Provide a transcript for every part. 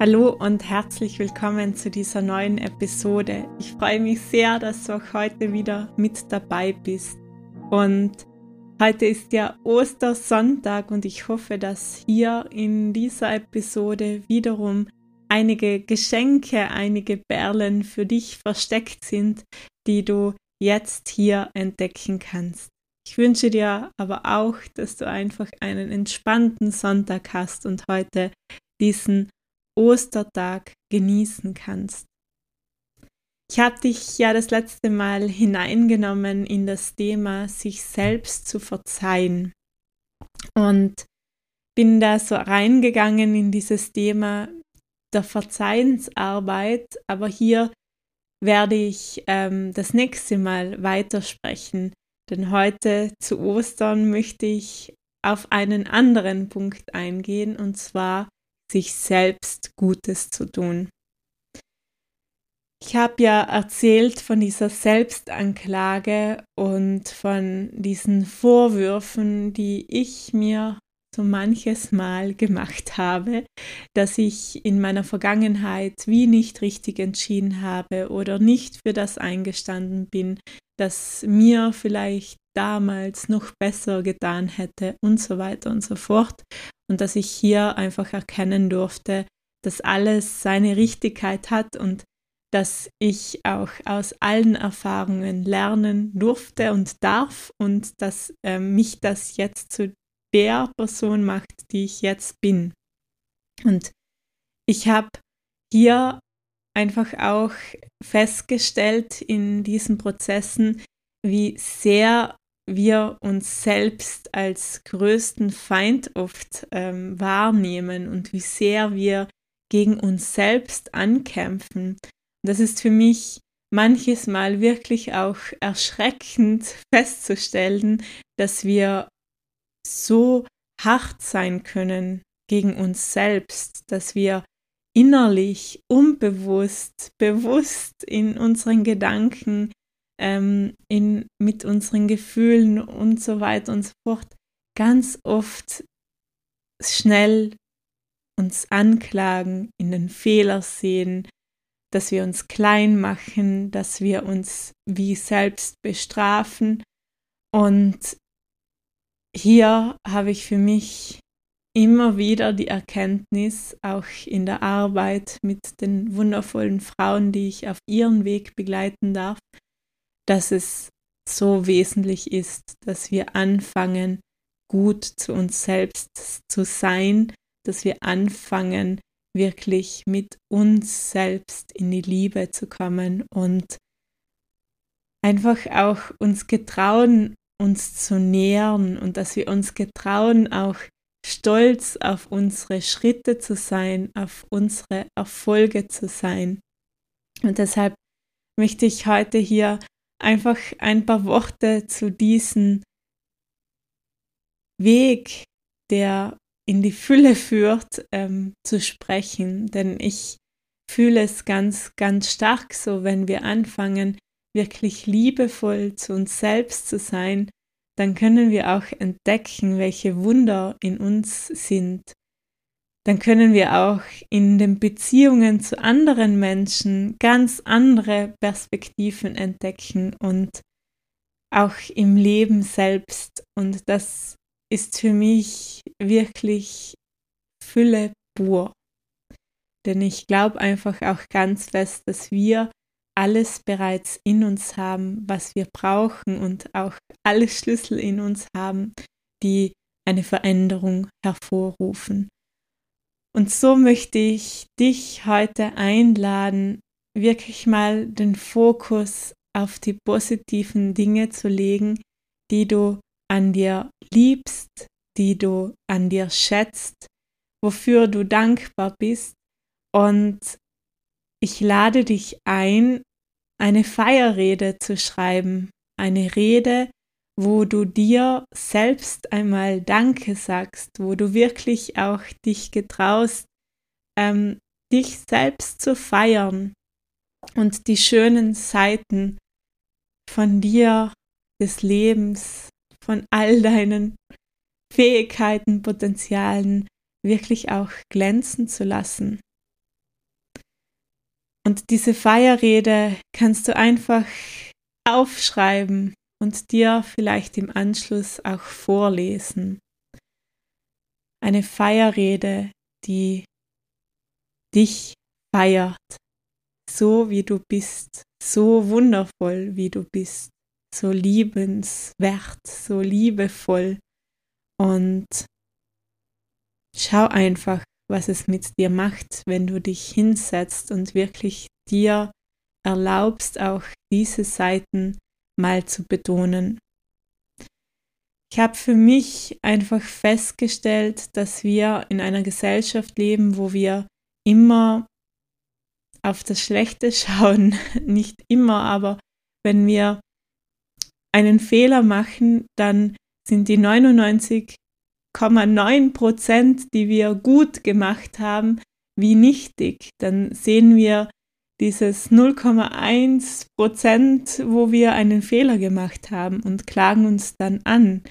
Hallo und herzlich willkommen zu dieser neuen Episode. Ich freue mich sehr, dass du auch heute wieder mit dabei bist. Und heute ist ja Ostersonntag und ich hoffe, dass hier in dieser Episode wiederum einige Geschenke, einige Perlen für dich versteckt sind, die du jetzt hier entdecken kannst. Ich wünsche dir aber auch, dass du einfach einen entspannten Sonntag hast und heute diesen Ostertag genießen kannst. Ich habe dich ja das letzte Mal hineingenommen in das Thema, sich selbst zu verzeihen. Und bin da so reingegangen in dieses Thema der Verzeihensarbeit, aber hier werde ich ähm, das nächste Mal weitersprechen, denn heute zu Ostern möchte ich auf einen anderen Punkt eingehen, und zwar sich selbst Gutes zu tun. Ich habe ja erzählt von dieser Selbstanklage und von diesen Vorwürfen, die ich mir so manches Mal gemacht habe, dass ich in meiner Vergangenheit wie nicht richtig entschieden habe oder nicht für das eingestanden bin, das mir vielleicht damals noch besser getan hätte und so weiter und so fort und dass ich hier einfach erkennen durfte, dass alles seine Richtigkeit hat und dass ich auch aus allen Erfahrungen lernen durfte und darf und dass äh, mich das jetzt zu der Person macht, die ich jetzt bin. Und ich habe hier einfach auch festgestellt in diesen Prozessen, wie sehr wir uns selbst als größten Feind oft ähm, wahrnehmen und wie sehr wir gegen uns selbst ankämpfen. Das ist für mich manches Mal wirklich auch erschreckend festzustellen, dass wir so hart sein können gegen uns selbst, dass wir innerlich, unbewusst, bewusst in unseren Gedanken ähm, in, mit unseren Gefühlen und so weiter und so fort ganz oft schnell uns anklagen, in den Fehler sehen, dass wir uns klein machen, dass wir uns wie selbst bestrafen. Und hier habe ich für mich immer wieder die Erkenntnis, auch in der Arbeit mit den wundervollen Frauen, die ich auf ihren Weg begleiten darf, dass es so wesentlich ist, dass wir anfangen, gut zu uns selbst zu sein, dass wir anfangen, wirklich mit uns selbst in die Liebe zu kommen und einfach auch uns getrauen, uns zu nähern und dass wir uns getrauen, auch stolz auf unsere Schritte zu sein, auf unsere Erfolge zu sein. Und deshalb möchte ich heute hier einfach ein paar Worte zu diesem Weg, der in die Fülle führt, ähm, zu sprechen. Denn ich fühle es ganz, ganz stark so, wenn wir anfangen, wirklich liebevoll zu uns selbst zu sein, dann können wir auch entdecken, welche Wunder in uns sind. Dann können wir auch in den Beziehungen zu anderen Menschen ganz andere Perspektiven entdecken und auch im Leben selbst. Und das ist für mich wirklich Fülle pur. Denn ich glaube einfach auch ganz fest, dass wir alles bereits in uns haben, was wir brauchen und auch alle Schlüssel in uns haben, die eine Veränderung hervorrufen. Und so möchte ich dich heute einladen, wirklich mal den Fokus auf die positiven Dinge zu legen, die du an dir liebst, die du an dir schätzt, wofür du dankbar bist. Und ich lade dich ein, eine Feierrede zu schreiben, eine Rede, wo du dir selbst einmal Danke sagst, wo du wirklich auch dich getraust, ähm, dich selbst zu feiern und die schönen Seiten von dir, des Lebens, von all deinen Fähigkeiten, Potenzialen wirklich auch glänzen zu lassen. Und diese Feierrede kannst du einfach aufschreiben und dir vielleicht im Anschluss auch vorlesen. Eine Feierrede, die dich feiert, so wie du bist, so wundervoll wie du bist, so liebenswert, so liebevoll und schau einfach, was es mit dir macht, wenn du dich hinsetzt und wirklich dir erlaubst, auch diese Seiten mal zu betonen. Ich habe für mich einfach festgestellt, dass wir in einer Gesellschaft leben, wo wir immer auf das Schlechte schauen. Nicht immer, aber wenn wir einen Fehler machen, dann sind die 99 0,9 Prozent, die wir gut gemacht haben, wie nichtig. Dann sehen wir dieses 0,1 Prozent, wo wir einen Fehler gemacht haben und klagen uns dann an.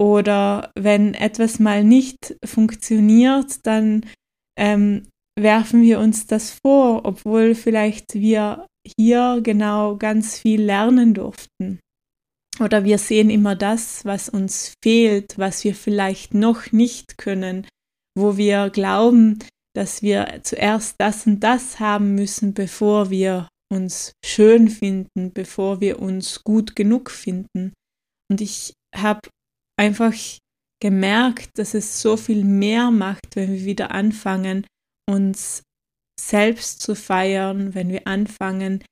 Oder wenn etwas mal nicht funktioniert, dann ähm, werfen wir uns das vor, obwohl vielleicht wir hier genau ganz viel lernen durften. Oder wir sehen immer das, was uns fehlt, was wir vielleicht noch nicht können, wo wir glauben, dass wir zuerst das und das haben müssen, bevor wir uns schön finden, bevor wir uns gut genug finden. Und ich habe einfach gemerkt, dass es so viel mehr macht, wenn wir wieder anfangen, uns selbst zu feiern, wenn wir anfangen,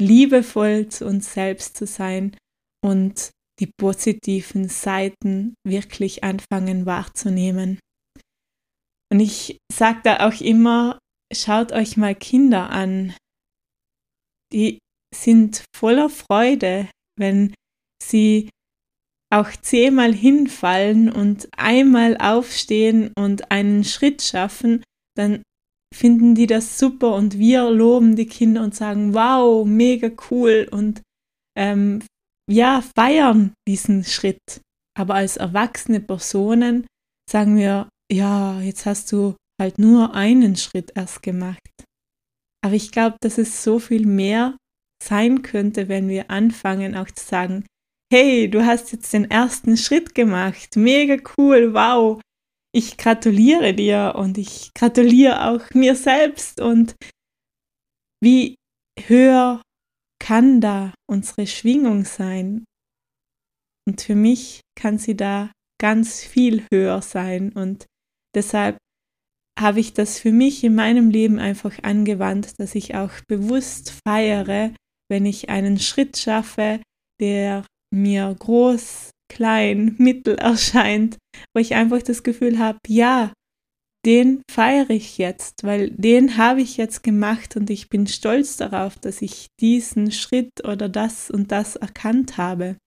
liebevoll zu uns selbst zu sein und die positiven Seiten wirklich anfangen wahrzunehmen. Und ich sage da auch immer, schaut euch mal Kinder an. Die sind voller Freude, wenn sie auch zehnmal hinfallen und einmal aufstehen und einen Schritt schaffen, dann finden die das super und wir loben die Kinder und sagen, wow, mega cool und ähm, ja, feiern diesen Schritt. Aber als erwachsene Personen sagen wir, ja, jetzt hast du halt nur einen Schritt erst gemacht. Aber ich glaube, dass es so viel mehr sein könnte, wenn wir anfangen auch zu sagen, hey, du hast jetzt den ersten Schritt gemacht, mega cool, wow, ich gratuliere dir und ich gratuliere auch mir selbst und wie höher kann da unsere Schwingung sein. Und für mich kann sie da ganz viel höher sein. Und deshalb habe ich das für mich in meinem Leben einfach angewandt, dass ich auch bewusst feiere, wenn ich einen Schritt schaffe, der mir groß, klein, mittel erscheint, wo ich einfach das Gefühl habe, ja, den feiere ich jetzt, weil den habe ich jetzt gemacht und ich bin stolz darauf, dass ich diesen Schritt oder das und das erkannt habe.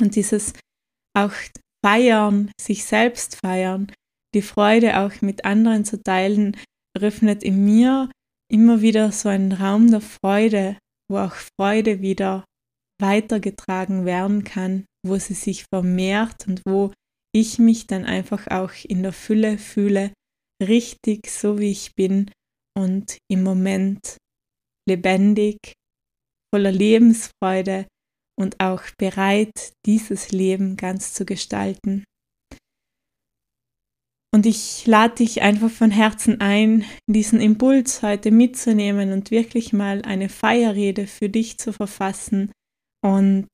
Und dieses auch feiern, sich selbst feiern, die Freude auch mit anderen zu teilen, öffnet in mir immer wieder so einen Raum der Freude, wo auch Freude wieder weitergetragen werden kann, wo sie sich vermehrt und wo ich mich dann einfach auch in der Fülle fühle, richtig so wie ich bin und im Moment lebendig, voller Lebensfreude und auch bereit, dieses Leben ganz zu gestalten. Und ich lade dich einfach von Herzen ein, diesen Impuls heute mitzunehmen und wirklich mal eine Feierrede für dich zu verfassen und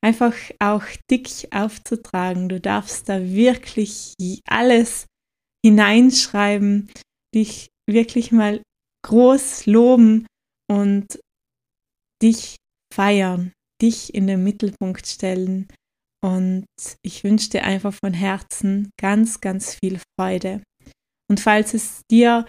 einfach auch dick aufzutragen. Du darfst da wirklich alles hineinschreiben, dich wirklich mal groß loben und dich feiern, dich in den Mittelpunkt stellen und ich wünsche dir einfach von Herzen ganz, ganz viel Freude. Und falls es dir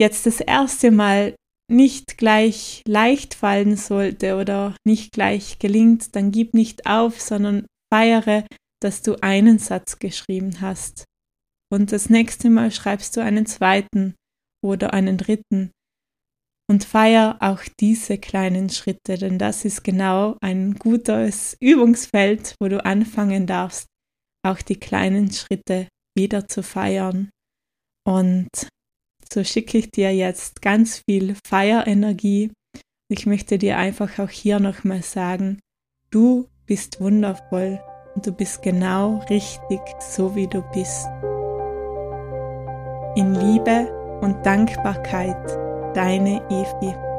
jetzt das erste Mal nicht gleich leicht fallen sollte oder nicht gleich gelingt, dann gib nicht auf, sondern feiere, dass du einen Satz geschrieben hast. Und das nächste Mal schreibst du einen zweiten oder einen dritten und feier auch diese kleinen Schritte, denn das ist genau ein gutes Übungsfeld, wo du anfangen darfst, auch die kleinen Schritte wieder zu feiern. Und so schicke ich dir jetzt ganz viel Feierenergie. Ich möchte dir einfach auch hier nochmal sagen, du bist wundervoll und du bist genau richtig so, wie du bist. In Liebe und Dankbarkeit deine Evi.